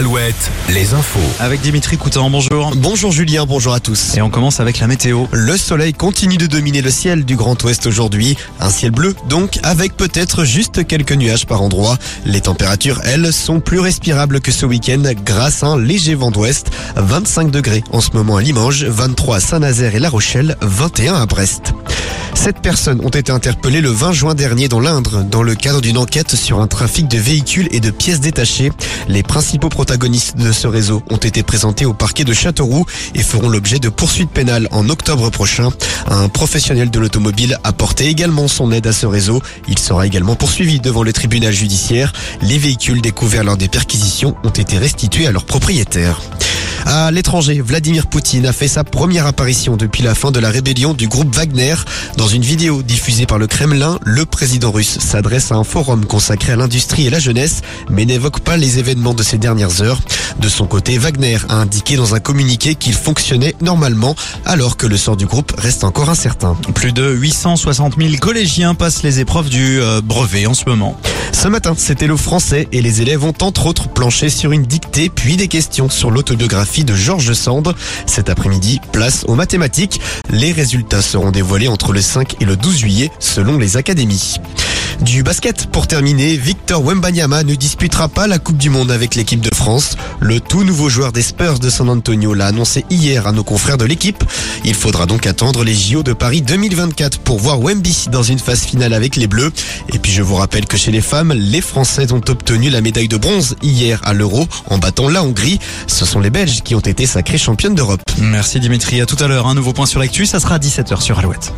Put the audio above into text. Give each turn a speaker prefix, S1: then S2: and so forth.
S1: Alouette, les infos.
S2: Avec Dimitri Coutan, bonjour.
S3: Bonjour Julien, bonjour à tous.
S2: Et on commence avec la météo.
S3: Le soleil continue de dominer le ciel du Grand Ouest aujourd'hui. Un ciel bleu donc, avec peut-être juste quelques nuages par endroit. Les températures, elles, sont plus respirables que ce week-end grâce à un léger vent d'ouest. 25 degrés en ce moment à Limoges, 23 à Saint-Nazaire et La Rochelle, 21 à Brest. Sept personnes ont été interpellées le 20 juin dernier dans l'Indre dans le cadre d'une enquête sur un trafic de véhicules et de pièces détachées. Les principaux protagonistes de ce réseau ont été présentés au parquet de Châteauroux et feront l'objet de poursuites pénales en octobre prochain. Un professionnel de l'automobile a porté également son aide à ce réseau. Il sera également poursuivi devant le tribunal judiciaire. Les véhicules découverts lors des perquisitions ont été restitués à leurs propriétaires. À l'étranger, Vladimir Poutine a fait sa première apparition depuis la fin de la rébellion du groupe Wagner. Dans une vidéo diffusée par le Kremlin, le président russe s'adresse à un forum consacré à l'industrie et la jeunesse, mais n'évoque pas les événements de ces dernières heures. De son côté, Wagner a indiqué dans un communiqué qu'il fonctionnait normalement, alors que le sort du groupe reste encore incertain.
S2: Plus de 860 000 collégiens passent les épreuves du euh, brevet en ce moment.
S3: Ce matin, c'était le français et les élèves ont entre autres planché sur une dictée puis des questions sur l'autobiographie de Georges Sand. Cet après-midi, place aux mathématiques. Les résultats seront dévoilés entre le 5 et le 12 juillet selon les académies. Du basket pour terminer, Victor Wembanyama ne disputera pas la Coupe du Monde avec l'équipe de France. Le tout nouveau joueur des Spurs de San Antonio l'a annoncé hier à nos confrères de l'équipe. Il faudra donc attendre les JO de Paris 2024 pour voir Wemby dans une phase finale avec les Bleus. Et puis je vous rappelle que chez les femmes, les Françaises ont obtenu la médaille de bronze hier à l'Euro en battant la Hongrie. Ce sont les Belges qui ont été sacrées championnes d'Europe.
S2: Merci Dimitri. À tout à l'heure. Un nouveau point sur l'actu. Ça sera à 17h sur Alouette.